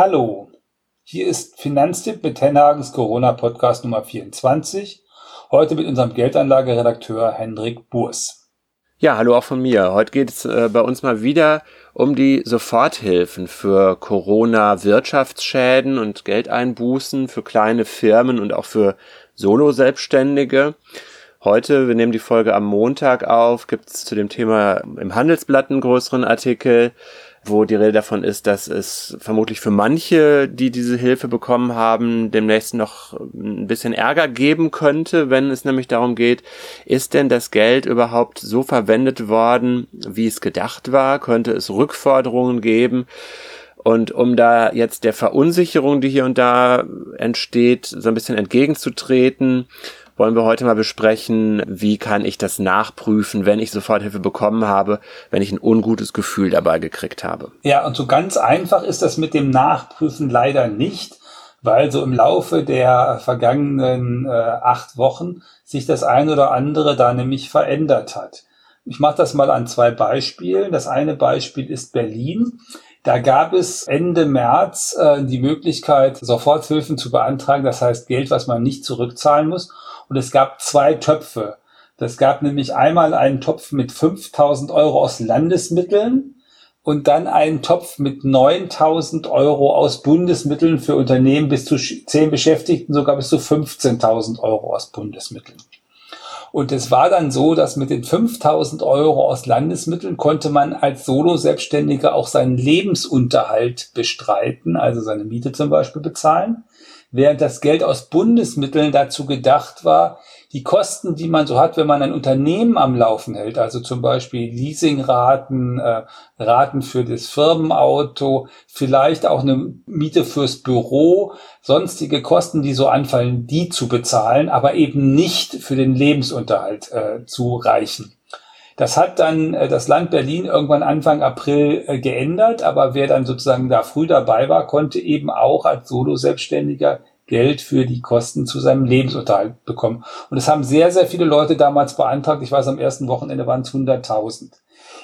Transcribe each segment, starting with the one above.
Hallo, hier ist Finanztipp mit Tenhagens Corona Podcast Nummer 24. Heute mit unserem Geldanlageredakteur Hendrik Burs. Ja, hallo auch von mir. Heute geht es äh, bei uns mal wieder um die Soforthilfen für Corona-Wirtschaftsschäden und Geldeinbußen für kleine Firmen und auch für Solo-Selbstständige. Heute, wir nehmen die Folge am Montag auf, gibt es zu dem Thema im Handelsblatt einen größeren Artikel wo die Rede davon ist, dass es vermutlich für manche, die diese Hilfe bekommen haben, demnächst noch ein bisschen Ärger geben könnte, wenn es nämlich darum geht, ist denn das Geld überhaupt so verwendet worden, wie es gedacht war? Könnte es Rückforderungen geben? Und um da jetzt der Verunsicherung, die hier und da entsteht, so ein bisschen entgegenzutreten, wollen wir heute mal besprechen, wie kann ich das nachprüfen, wenn ich Soforthilfe bekommen habe, wenn ich ein ungutes Gefühl dabei gekriegt habe. Ja, und so ganz einfach ist das mit dem Nachprüfen leider nicht, weil so im Laufe der vergangenen äh, acht Wochen sich das ein oder andere da nämlich verändert hat. Ich mache das mal an zwei Beispielen. Das eine Beispiel ist Berlin. Da gab es Ende März äh, die Möglichkeit, Soforthilfen zu beantragen, das heißt Geld, was man nicht zurückzahlen muss. Und es gab zwei Töpfe. Das gab nämlich einmal einen Topf mit 5000 Euro aus Landesmitteln und dann einen Topf mit 9000 Euro aus Bundesmitteln für Unternehmen bis zu 10 Beschäftigten, sogar bis zu 15.000 Euro aus Bundesmitteln. Und es war dann so, dass mit den 5000 Euro aus Landesmitteln konnte man als Solo-Selbstständiger auch seinen Lebensunterhalt bestreiten, also seine Miete zum Beispiel bezahlen während das Geld aus Bundesmitteln dazu gedacht war, die Kosten, die man so hat, wenn man ein Unternehmen am Laufen hält, also zum Beispiel Leasingraten, äh, Raten für das Firmenauto, vielleicht auch eine Miete fürs Büro, sonstige Kosten, die so anfallen, die zu bezahlen, aber eben nicht für den Lebensunterhalt äh, zu reichen. Das hat dann äh, das Land Berlin irgendwann Anfang April äh, geändert, aber wer dann sozusagen da früh dabei war, konnte eben auch als Solo-Selbstständiger Geld für die Kosten zu seinem Lebensunterhalt bekommen. Und es haben sehr, sehr viele Leute damals beantragt. Ich weiß, am ersten Wochenende waren es 100.000.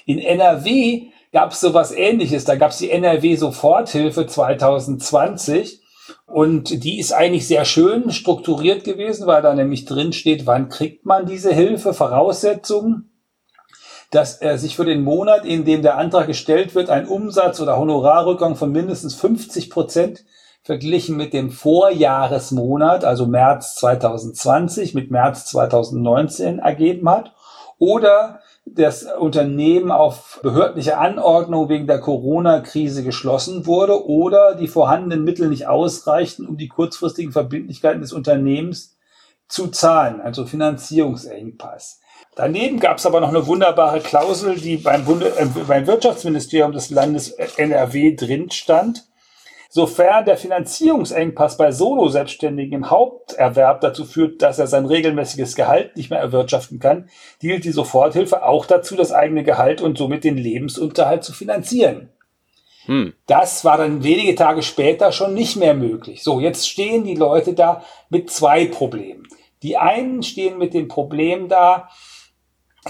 In NRW gab es sowas ähnliches. Da gab es die NRW Soforthilfe 2020. Und die ist eigentlich sehr schön strukturiert gewesen, weil da nämlich drin steht, wann kriegt man diese Hilfe, Voraussetzungen dass er sich für den Monat, in dem der Antrag gestellt wird, ein Umsatz- oder Honorarrückgang von mindestens 50 Prozent verglichen mit dem Vorjahresmonat, also März 2020 mit März 2019 ergeben hat, oder das Unternehmen auf behördliche Anordnung wegen der Corona-Krise geschlossen wurde oder die vorhandenen Mittel nicht ausreichten, um die kurzfristigen Verbindlichkeiten des Unternehmens zu zahlen, also Finanzierungsengpass. Daneben gab es aber noch eine wunderbare Klausel, die beim, Bunde, äh, beim Wirtschaftsministerium des Landes NRW drin stand. Sofern der Finanzierungsengpass bei Solo-Selbstständigen im Haupterwerb dazu führt, dass er sein regelmäßiges Gehalt nicht mehr erwirtschaften kann, gilt die Soforthilfe auch dazu, das eigene Gehalt und somit den Lebensunterhalt zu finanzieren. Hm. Das war dann wenige Tage später schon nicht mehr möglich. So, jetzt stehen die Leute da mit zwei Problemen. Die einen stehen mit dem Problem da,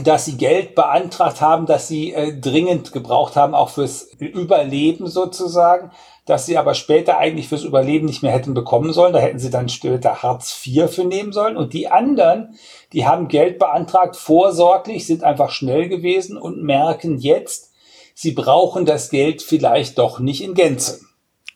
dass sie Geld beantragt haben, dass sie äh, dringend gebraucht haben, auch fürs Überleben sozusagen, dass sie aber später eigentlich fürs Überleben nicht mehr hätten bekommen sollen. Da hätten sie dann später Hartz IV für nehmen sollen. Und die anderen, die haben Geld beantragt, vorsorglich, sind einfach schnell gewesen und merken jetzt, sie brauchen das Geld vielleicht doch nicht in Gänze.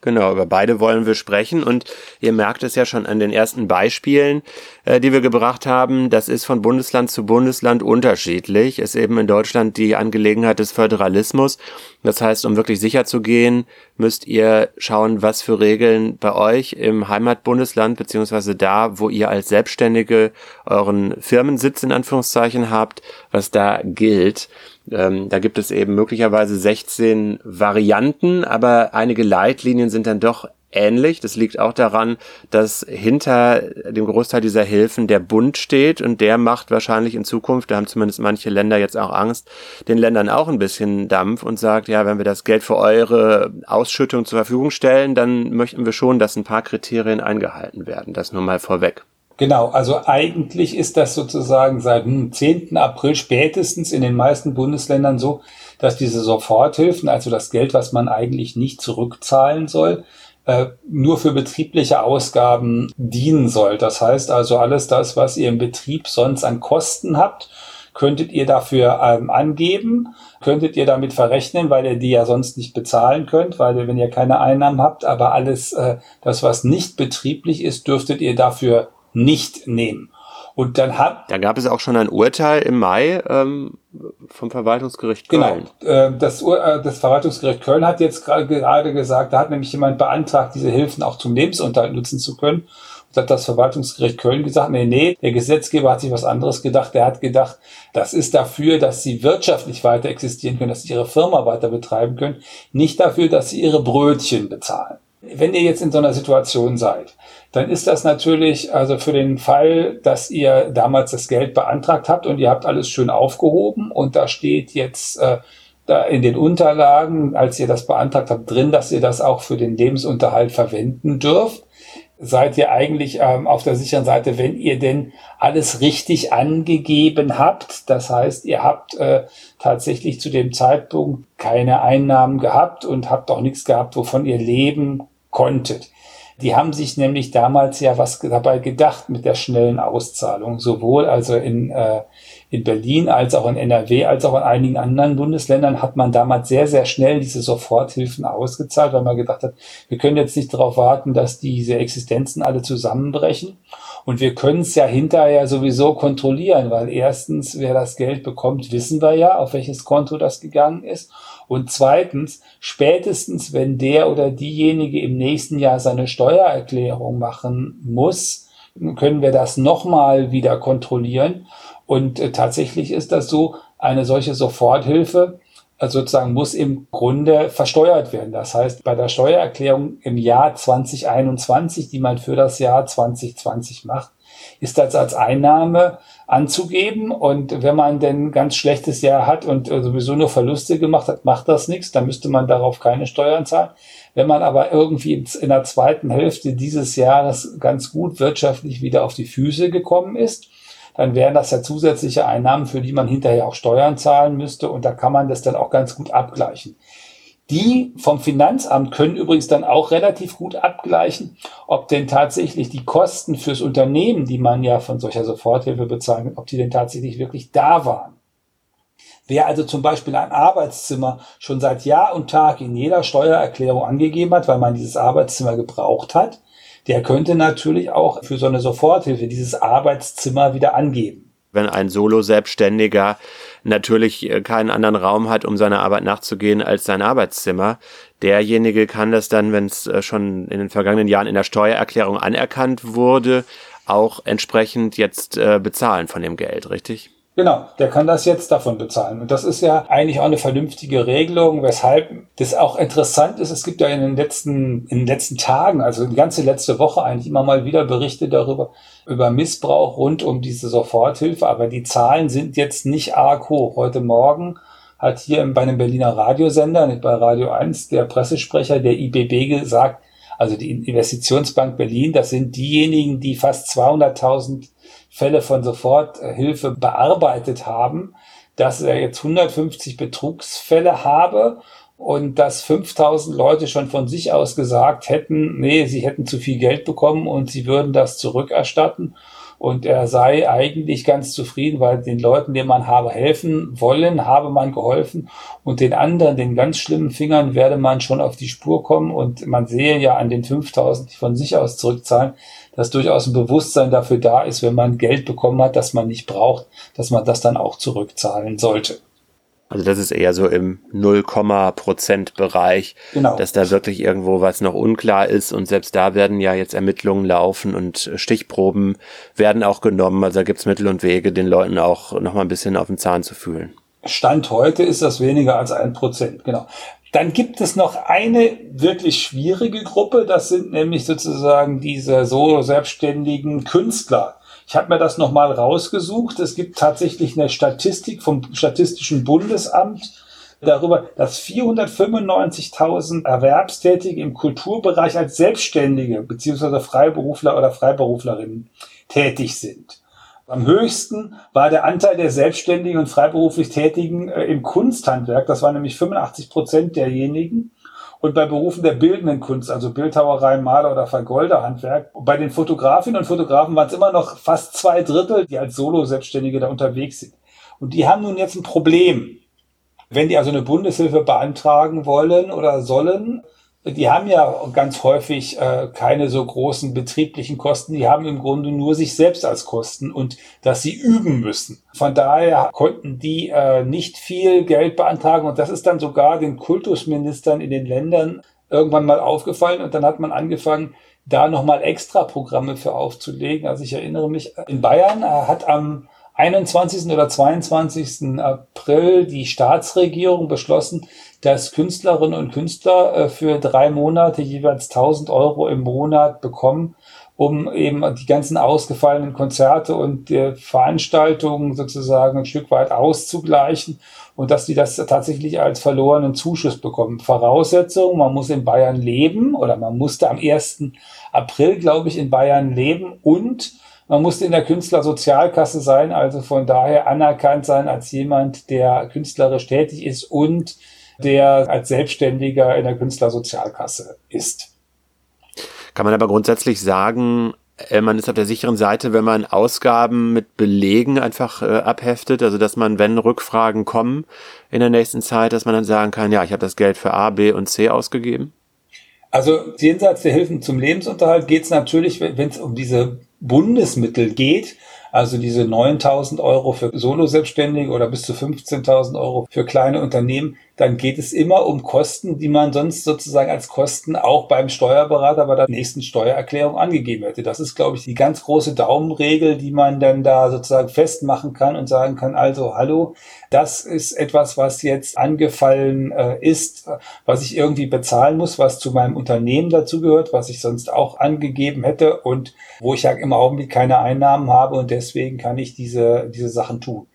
Genau, über beide wollen wir sprechen und ihr merkt es ja schon an den ersten Beispielen, äh, die wir gebracht haben. Das ist von Bundesland zu Bundesland unterschiedlich. Ist eben in Deutschland die Angelegenheit des Föderalismus. Das heißt, um wirklich sicher zu gehen, müsst ihr schauen, was für Regeln bei euch im Heimatbundesland beziehungsweise da, wo ihr als Selbstständige euren Firmensitz in Anführungszeichen habt, was da gilt. Ähm, da gibt es eben möglicherweise 16 Varianten, aber einige Leitlinien sind dann doch ähnlich. Das liegt auch daran, dass hinter dem Großteil dieser Hilfen der Bund steht und der macht wahrscheinlich in Zukunft, da haben zumindest manche Länder jetzt auch Angst, den Ländern auch ein bisschen Dampf und sagt, ja, wenn wir das Geld für eure Ausschüttung zur Verfügung stellen, dann möchten wir schon, dass ein paar Kriterien eingehalten werden. Das nur mal vorweg. Genau, also eigentlich ist das sozusagen seit dem 10. April spätestens in den meisten Bundesländern so, dass diese Soforthilfen, also das Geld, was man eigentlich nicht zurückzahlen soll, äh, nur für betriebliche Ausgaben dienen soll. Das heißt also alles das, was ihr im Betrieb sonst an Kosten habt, könntet ihr dafür ähm, angeben, könntet ihr damit verrechnen, weil ihr die ja sonst nicht bezahlen könnt, weil ihr, wenn ihr keine Einnahmen habt, aber alles äh, das, was nicht betrieblich ist, dürftet ihr dafür nicht nehmen. Und dann hat. Da gab es auch schon ein Urteil im Mai ähm, vom Verwaltungsgericht Köln. Genau. Äh, das, äh, das Verwaltungsgericht Köln hat jetzt gerade gesagt, da hat nämlich jemand beantragt, diese Hilfen auch zum Lebensunterhalt nutzen zu können. Und hat das Verwaltungsgericht Köln gesagt, nee, nee, der Gesetzgeber hat sich was anderes gedacht. Der hat gedacht, das ist dafür, dass sie wirtschaftlich weiter existieren können, dass sie ihre Firma weiter betreiben können, nicht dafür, dass sie ihre Brötchen bezahlen. Wenn ihr jetzt in so einer Situation seid, dann ist das natürlich also für den Fall, dass ihr damals das Geld beantragt habt und ihr habt alles schön aufgehoben und da steht jetzt äh, da in den Unterlagen, als ihr das beantragt habt, drin, dass ihr das auch für den Lebensunterhalt verwenden dürft. Seid ihr eigentlich ähm, auf der sicheren Seite, wenn ihr denn alles richtig angegeben habt. Das heißt, ihr habt äh, tatsächlich zu dem Zeitpunkt keine Einnahmen gehabt und habt auch nichts gehabt, wovon ihr leben konntet. Die haben sich nämlich damals ja was dabei gedacht mit der schnellen Auszahlung, sowohl also in, äh, in Berlin als auch in NRW als auch in einigen anderen Bundesländern hat man damals sehr, sehr schnell diese Soforthilfen ausgezahlt, weil man gedacht hat, wir können jetzt nicht darauf warten, dass diese Existenzen alle zusammenbrechen. Und wir können es ja hinterher sowieso kontrollieren, weil erstens, wer das Geld bekommt, wissen wir ja, auf welches Konto das gegangen ist. Und zweitens, spätestens wenn der oder diejenige im nächsten Jahr seine Steuererklärung machen muss, können wir das nochmal wieder kontrollieren. Und äh, tatsächlich ist das so, eine solche Soforthilfe also sozusagen muss im Grunde versteuert werden. Das heißt, bei der Steuererklärung im Jahr 2021, die man für das Jahr 2020 macht, ist das als Einnahme anzugeben. Und wenn man denn ganz schlechtes Jahr hat und äh, sowieso nur Verluste gemacht hat, macht das nichts. Dann müsste man darauf keine Steuern zahlen. Wenn man aber irgendwie in der zweiten Hälfte dieses Jahres ganz gut wirtschaftlich wieder auf die Füße gekommen ist, dann wären das ja zusätzliche Einnahmen, für die man hinterher auch Steuern zahlen müsste. Und da kann man das dann auch ganz gut abgleichen. Die vom Finanzamt können übrigens dann auch relativ gut abgleichen, ob denn tatsächlich die Kosten fürs Unternehmen, die man ja von solcher Soforthilfe bezahlt, ob die denn tatsächlich wirklich da waren. Wer also zum Beispiel ein Arbeitszimmer schon seit Jahr und Tag in jeder Steuererklärung angegeben hat, weil man dieses Arbeitszimmer gebraucht hat, der könnte natürlich auch für so eine Soforthilfe dieses Arbeitszimmer wieder angeben wenn ein Solo-Selbstständiger natürlich äh, keinen anderen Raum hat, um seiner Arbeit nachzugehen als sein Arbeitszimmer. Derjenige kann das dann, wenn es äh, schon in den vergangenen Jahren in der Steuererklärung anerkannt wurde, auch entsprechend jetzt äh, bezahlen von dem Geld, richtig? Genau, der kann das jetzt davon bezahlen. Und das ist ja eigentlich auch eine vernünftige Regelung, weshalb das auch interessant ist. Es gibt ja in den letzten, in den letzten Tagen, also die ganze letzte Woche eigentlich immer mal wieder Berichte darüber, über Missbrauch rund um diese Soforthilfe. Aber die Zahlen sind jetzt nicht arg hoch. Heute Morgen hat hier bei einem Berliner Radiosender, nicht bei Radio 1, der Pressesprecher der IBB gesagt, also die Investitionsbank Berlin, das sind diejenigen, die fast 200.000 Fälle von Soforthilfe bearbeitet haben, dass er jetzt 150 Betrugsfälle habe und dass 5000 Leute schon von sich aus gesagt hätten, nee, sie hätten zu viel Geld bekommen und sie würden das zurückerstatten. Und er sei eigentlich ganz zufrieden, weil den Leuten, denen man habe helfen wollen, habe man geholfen. Und den anderen, den ganz schlimmen Fingern, werde man schon auf die Spur kommen. Und man sehe ja an den 5000, die von sich aus zurückzahlen, dass durchaus ein Bewusstsein dafür da ist, wenn man Geld bekommen hat, das man nicht braucht, dass man das dann auch zurückzahlen sollte. Also das ist eher so im 0, Prozent Bereich, genau. dass da wirklich irgendwo was noch unklar ist und selbst da werden ja jetzt Ermittlungen laufen und Stichproben werden auch genommen. Also da gibt es Mittel und Wege, den Leuten auch noch mal ein bisschen auf den Zahn zu fühlen. Stand heute ist das weniger als ein Prozent, genau. Dann gibt es noch eine wirklich schwierige Gruppe, das sind nämlich sozusagen diese so selbstständigen Künstler. Ich habe mir das nochmal rausgesucht. Es gibt tatsächlich eine Statistik vom Statistischen Bundesamt darüber, dass 495.000 Erwerbstätige im Kulturbereich als Selbstständige beziehungsweise Freiberufler oder Freiberuflerinnen tätig sind. Am höchsten war der Anteil der selbstständigen und freiberuflich Tätigen äh, im Kunsthandwerk. Das waren nämlich 85 Prozent derjenigen. Und bei Berufen der bildenden Kunst, also Bildhauerei, Maler oder Vergolderhandwerk. Bei den Fotografinnen und Fotografen waren es immer noch fast zwei Drittel, die als Solo-Selbstständige da unterwegs sind. Und die haben nun jetzt ein Problem. Wenn die also eine Bundeshilfe beantragen wollen oder sollen, die haben ja ganz häufig äh, keine so großen betrieblichen Kosten. Die haben im Grunde nur sich selbst als Kosten und dass sie üben müssen. Von daher konnten die äh, nicht viel Geld beantragen und das ist dann sogar den Kultusministern in den Ländern irgendwann mal aufgefallen und dann hat man angefangen, da nochmal extra Programme für aufzulegen. Also ich erinnere mich, in Bayern äh, hat am 21. oder 22. April die Staatsregierung beschlossen, dass Künstlerinnen und Künstler äh, für drei Monate jeweils 1000 Euro im Monat bekommen, um eben die ganzen ausgefallenen Konzerte und Veranstaltungen sozusagen ein Stück weit auszugleichen und dass die das tatsächlich als verlorenen Zuschuss bekommen. Voraussetzung, man muss in Bayern leben oder man musste am 1. April, glaube ich, in Bayern leben und man musste in der Künstlersozialkasse sein, also von daher anerkannt sein als jemand, der künstlerisch tätig ist und der als Selbstständiger in der Künstlersozialkasse ist. Kann man aber grundsätzlich sagen, äh, man ist auf der sicheren Seite, wenn man Ausgaben mit Belegen einfach äh, abheftet, also dass man, wenn Rückfragen kommen in der nächsten Zeit, dass man dann sagen kann, ja, ich habe das Geld für A, B und C ausgegeben? Also jenseits der Hilfen zum Lebensunterhalt geht es natürlich, wenn es um diese Bundesmittel geht, also diese 9.000 Euro für Solo-Selbstständige oder bis zu 15.000 Euro für kleine Unternehmen, dann geht es immer um Kosten, die man sonst sozusagen als Kosten auch beim Steuerberater bei der nächsten Steuererklärung angegeben hätte. Das ist, glaube ich, die ganz große Daumenregel, die man dann da sozusagen festmachen kann und sagen kann, also hallo, das ist etwas, was jetzt angefallen äh, ist, was ich irgendwie bezahlen muss, was zu meinem Unternehmen dazugehört, was ich sonst auch angegeben hätte und wo ich ja im Augenblick keine Einnahmen habe und deswegen kann ich diese, diese Sachen tun.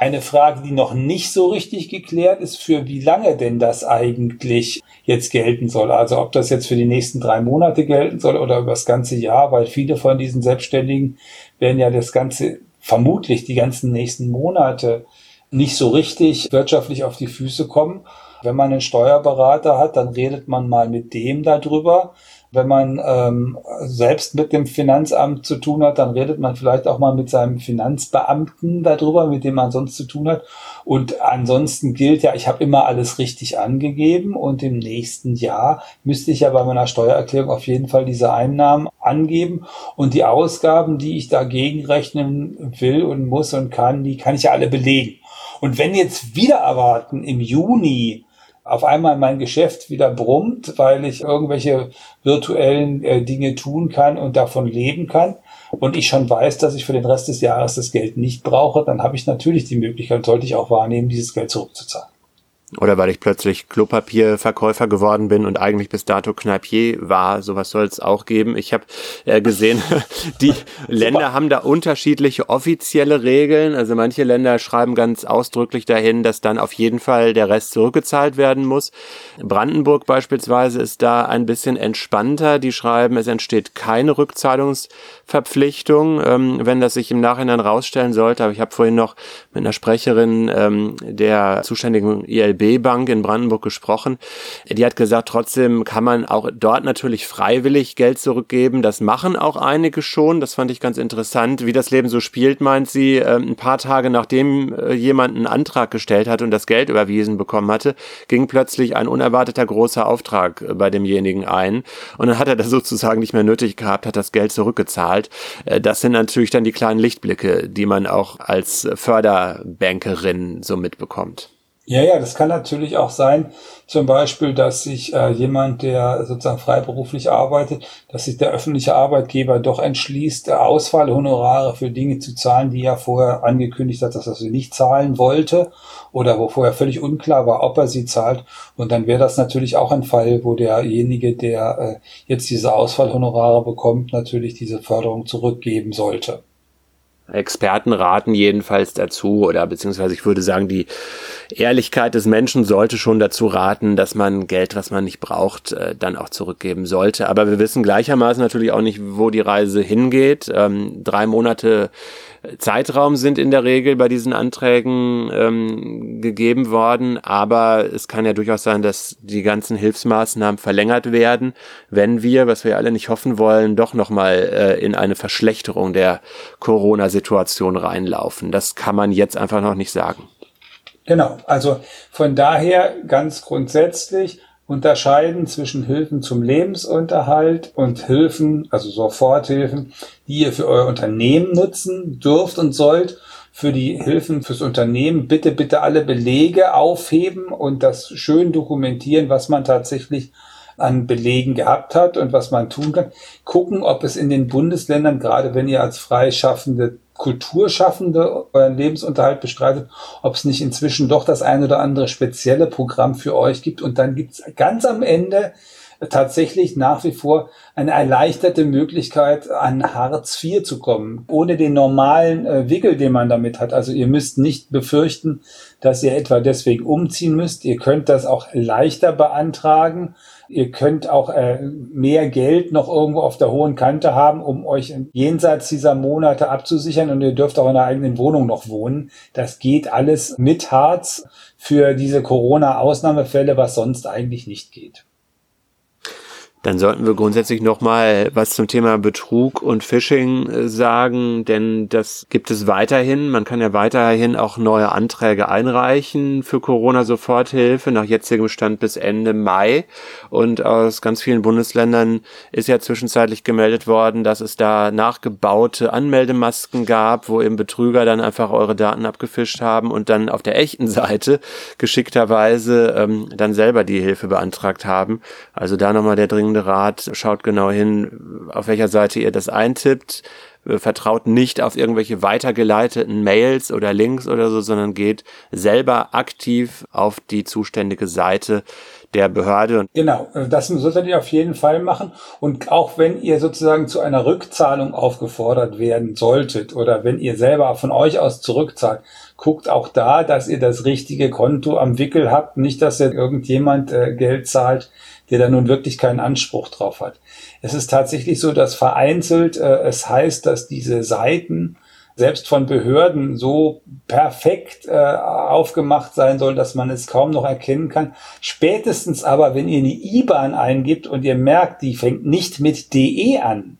Eine Frage, die noch nicht so richtig geklärt ist, für wie lange denn das eigentlich jetzt gelten soll. Also ob das jetzt für die nächsten drei Monate gelten soll oder über das ganze Jahr, weil viele von diesen Selbstständigen werden ja das Ganze vermutlich die ganzen nächsten Monate nicht so richtig wirtschaftlich auf die Füße kommen. Wenn man einen Steuerberater hat, dann redet man mal mit dem darüber. Wenn man ähm, selbst mit dem Finanzamt zu tun hat, dann redet man vielleicht auch mal mit seinem Finanzbeamten darüber, mit dem man sonst zu tun hat. Und ansonsten gilt ja, ich habe immer alles richtig angegeben und im nächsten Jahr müsste ich ja bei meiner Steuererklärung auf jeden Fall diese Einnahmen angeben und die Ausgaben, die ich dagegen rechnen will und muss und kann, die kann ich ja alle belegen. Und wenn jetzt wieder erwarten im Juni auf einmal mein Geschäft wieder brummt, weil ich irgendwelche virtuellen äh, Dinge tun kann und davon leben kann und ich schon weiß, dass ich für den Rest des Jahres das Geld nicht brauche, dann habe ich natürlich die Möglichkeit, sollte ich auch wahrnehmen, dieses Geld zurückzuzahlen. Oder weil ich plötzlich Klopapierverkäufer geworden bin und eigentlich bis dato Kneipier war. Sowas soll es auch geben. Ich habe äh, gesehen, die Länder haben da unterschiedliche offizielle Regeln. Also manche Länder schreiben ganz ausdrücklich dahin, dass dann auf jeden Fall der Rest zurückgezahlt werden muss. Brandenburg beispielsweise ist da ein bisschen entspannter. Die schreiben, es entsteht keine Rückzahlungsverpflichtung, ähm, wenn das sich im Nachhinein rausstellen sollte. Aber ich habe vorhin noch mit einer Sprecherin ähm, der zuständigen ILB Bank in Brandenburg gesprochen. Die hat gesagt, trotzdem kann man auch dort natürlich freiwillig Geld zurückgeben. Das machen auch einige schon. Das fand ich ganz interessant. Wie das Leben so spielt, meint sie, ähm, ein paar Tage nachdem äh, jemand einen Antrag gestellt hat und das Geld überwiesen bekommen hatte, ging plötzlich ein unerwarteter großer Auftrag äh, bei demjenigen ein. Und dann hat er das sozusagen nicht mehr nötig gehabt, hat das Geld zurückgezahlt. Äh, das sind natürlich dann die kleinen Lichtblicke, die man auch als Förderbankerin so mitbekommt. Ja, ja, das kann natürlich auch sein, zum Beispiel, dass sich äh, jemand, der sozusagen freiberuflich arbeitet, dass sich der öffentliche Arbeitgeber doch entschließt, Ausfallhonorare für Dinge zu zahlen, die er vorher angekündigt hat, dass er sie nicht zahlen wollte oder wo vorher völlig unklar war, ob er sie zahlt. Und dann wäre das natürlich auch ein Fall, wo derjenige, der äh, jetzt diese Ausfallhonorare bekommt, natürlich diese Förderung zurückgeben sollte. Experten raten jedenfalls dazu oder beziehungsweise ich würde sagen, die Ehrlichkeit des Menschen sollte schon dazu raten, dass man Geld, was man nicht braucht, äh, dann auch zurückgeben sollte. Aber wir wissen gleichermaßen natürlich auch nicht, wo die Reise hingeht. Ähm, drei Monate Zeitraum sind in der Regel bei diesen Anträgen ähm, gegeben worden, aber es kann ja durchaus sein, dass die ganzen Hilfsmaßnahmen verlängert werden, wenn wir, was wir alle nicht hoffen wollen, doch nochmal äh, in eine Verschlechterung der Corona-Situation reinlaufen. Das kann man jetzt einfach noch nicht sagen. Genau, also von daher ganz grundsätzlich unterscheiden zwischen Hilfen zum Lebensunterhalt und Hilfen, also Soforthilfen, die ihr für euer Unternehmen nutzen dürft und sollt. Für die Hilfen fürs Unternehmen bitte, bitte alle Belege aufheben und das schön dokumentieren, was man tatsächlich an Belegen gehabt hat und was man tun kann. Gucken, ob es in den Bundesländern, gerade wenn ihr als Freischaffende Kulturschaffende euren Lebensunterhalt bestreitet, ob es nicht inzwischen doch das ein oder andere spezielle Programm für euch gibt. Und dann gibt es ganz am Ende tatsächlich nach wie vor eine erleichterte Möglichkeit, an Hartz IV zu kommen, ohne den normalen äh, Wickel, den man damit hat. Also ihr müsst nicht befürchten, dass ihr etwa deswegen umziehen müsst. Ihr könnt das auch leichter beantragen Ihr könnt auch äh, mehr Geld noch irgendwo auf der hohen Kante haben, um euch jenseits dieser Monate abzusichern und ihr dürft auch in der eigenen Wohnung noch wohnen. Das geht alles mit Harz für diese Corona-Ausnahmefälle, was sonst eigentlich nicht geht. Dann sollten wir grundsätzlich nochmal was zum Thema Betrug und Phishing äh, sagen, denn das gibt es weiterhin. Man kann ja weiterhin auch neue Anträge einreichen für Corona-Soforthilfe nach jetzigem Stand bis Ende Mai. Und aus ganz vielen Bundesländern ist ja zwischenzeitlich gemeldet worden, dass es da nachgebaute Anmeldemasken gab, wo eben Betrüger dann einfach eure Daten abgefischt haben und dann auf der echten Seite geschickterweise ähm, dann selber die Hilfe beantragt haben. Also da nochmal der dringende folgende Rat, schaut genau hin, auf welcher Seite ihr das eintippt. Vertraut nicht auf irgendwelche weitergeleiteten Mails oder Links oder so, sondern geht selber aktiv auf die zuständige Seite der Behörde. Genau, das solltet ihr auf jeden Fall machen. Und auch wenn ihr sozusagen zu einer Rückzahlung aufgefordert werden solltet oder wenn ihr selber von euch aus zurückzahlt, guckt auch da, dass ihr das richtige Konto am Wickel habt. Nicht, dass ihr irgendjemand äh, Geld zahlt, der da nun wirklich keinen Anspruch drauf hat. Es ist tatsächlich so, dass vereinzelt äh, es heißt, dass diese Seiten selbst von Behörden so perfekt äh, aufgemacht sein sollen, dass man es kaum noch erkennen kann. Spätestens aber, wenn ihr eine IBAN eingibt und ihr merkt, die fängt nicht mit DE an,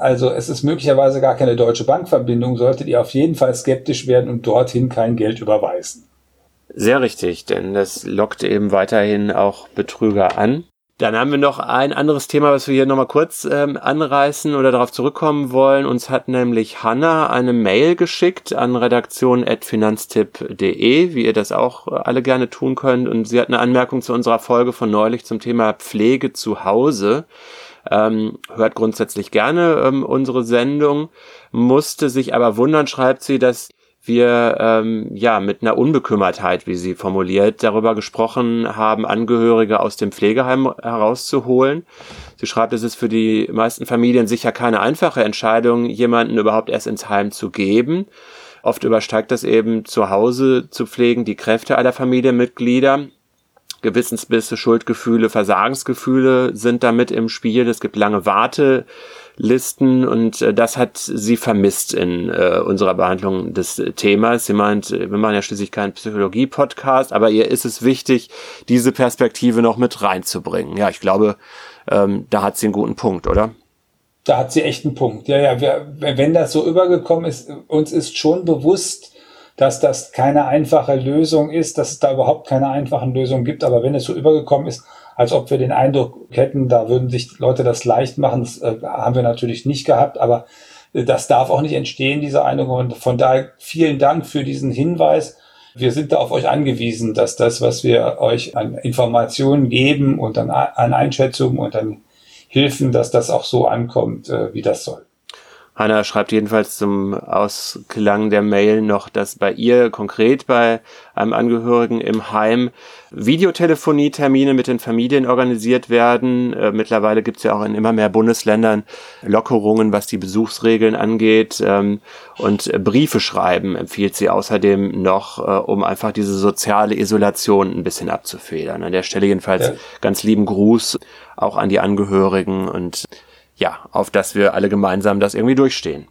also es ist möglicherweise gar keine deutsche Bankverbindung, solltet ihr auf jeden Fall skeptisch werden und dorthin kein Geld überweisen. Sehr richtig, denn das lockt eben weiterhin auch Betrüger an. Dann haben wir noch ein anderes Thema, was wir hier nochmal kurz ähm, anreißen oder darauf zurückkommen wollen. Uns hat nämlich Hanna eine Mail geschickt an redaktion.finanztipp.de, wie ihr das auch alle gerne tun könnt. Und sie hat eine Anmerkung zu unserer Folge von neulich zum Thema Pflege zu Hause. Ähm, hört grundsätzlich gerne ähm, unsere Sendung, musste sich aber wundern, schreibt sie, dass wir ähm, ja mit einer Unbekümmertheit, wie sie formuliert, darüber gesprochen haben, Angehörige aus dem Pflegeheim herauszuholen. Sie schreibt, es ist für die meisten Familien sicher keine einfache Entscheidung, jemanden überhaupt erst ins Heim zu geben. Oft übersteigt das eben zu Hause zu pflegen die Kräfte aller Familienmitglieder. Gewissensbisse, Schuldgefühle, Versagensgefühle sind damit im Spiel. Es gibt lange Warte Listen und äh, das hat sie vermisst in äh, unserer Behandlung des Themas. Sie meint, wir machen ja schließlich keinen Psychologie-Podcast, aber ihr ist es wichtig, diese Perspektive noch mit reinzubringen. Ja, ich glaube, ähm, da hat sie einen guten Punkt, oder? Da hat sie echt einen Punkt. Ja, ja, wir, wenn das so übergekommen ist, uns ist schon bewusst, dass das keine einfache Lösung ist, dass es da überhaupt keine einfachen Lösungen gibt. Aber wenn es so übergekommen ist, als ob wir den Eindruck hätten, da würden sich Leute das leicht machen. Das äh, haben wir natürlich nicht gehabt, aber äh, das darf auch nicht entstehen, diese Eindruck. Und von daher vielen Dank für diesen Hinweis. Wir sind da auf euch angewiesen, dass das, was wir euch an Informationen geben und an, an Einschätzungen und an Hilfen, dass das auch so ankommt, äh, wie das soll. Hanna schreibt jedenfalls zum Ausklang der Mail noch, dass bei ihr konkret bei einem Angehörigen im Heim Videotelefonie-Termine mit den Familien organisiert werden. Äh, mittlerweile gibt es ja auch in immer mehr Bundesländern Lockerungen, was die Besuchsregeln angeht. Ähm, und Briefe schreiben empfiehlt sie außerdem noch, äh, um einfach diese soziale Isolation ein bisschen abzufedern. An der Stelle jedenfalls ja. ganz lieben Gruß auch an die Angehörigen und ja, auf dass wir alle gemeinsam das irgendwie durchstehen.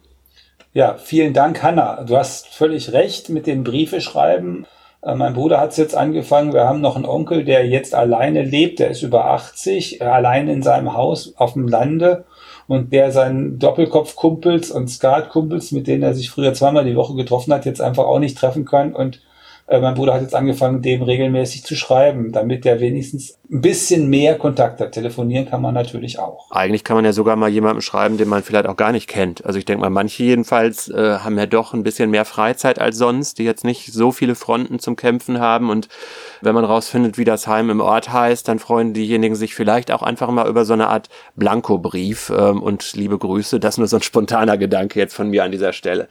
Ja, vielen Dank, Hanna. Du hast völlig recht mit dem Briefe schreiben. Äh, mein Bruder hat es jetzt angefangen. Wir haben noch einen Onkel, der jetzt alleine lebt. Der ist über 80, äh, allein in seinem Haus auf dem Lande und der seinen Doppelkopfkumpels und Skatkumpels, mit denen er sich früher zweimal die Woche getroffen hat, jetzt einfach auch nicht treffen kann und äh, mein Bruder hat jetzt angefangen, dem regelmäßig zu schreiben, damit der wenigstens ein bisschen mehr Kontakt hat. Telefonieren kann man natürlich auch. Eigentlich kann man ja sogar mal jemandem schreiben, den man vielleicht auch gar nicht kennt. Also ich denke mal, manche jedenfalls äh, haben ja doch ein bisschen mehr Freizeit als sonst, die jetzt nicht so viele Fronten zum Kämpfen haben. Und wenn man rausfindet, wie das Heim im Ort heißt, dann freuen diejenigen sich vielleicht auch einfach mal über so eine Art Blankobrief ähm, und liebe Grüße. Das nur so ein spontaner Gedanke jetzt von mir an dieser Stelle.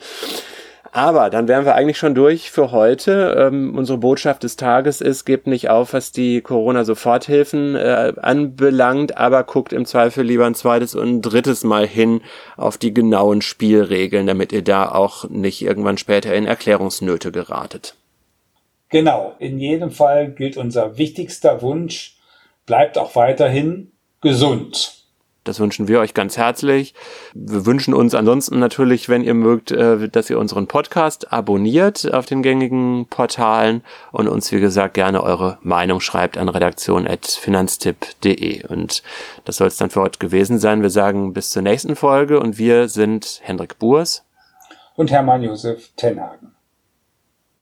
Aber dann wären wir eigentlich schon durch für heute. Ähm, unsere Botschaft des Tages ist, gebt nicht auf, was die Corona-Soforthilfen äh, anbelangt, aber guckt im Zweifel lieber ein zweites und ein drittes Mal hin auf die genauen Spielregeln, damit ihr da auch nicht irgendwann später in Erklärungsnöte geratet. Genau, in jedem Fall gilt unser wichtigster Wunsch, bleibt auch weiterhin gesund. Das wünschen wir euch ganz herzlich. Wir wünschen uns ansonsten natürlich, wenn ihr mögt, äh, dass ihr unseren Podcast abonniert auf den gängigen Portalen und uns, wie gesagt, gerne eure Meinung schreibt an redaktion.finanztipp.de. Und das soll es dann für heute gewesen sein. Wir sagen bis zur nächsten Folge und wir sind Hendrik Burs und Hermann Josef Tenhagen.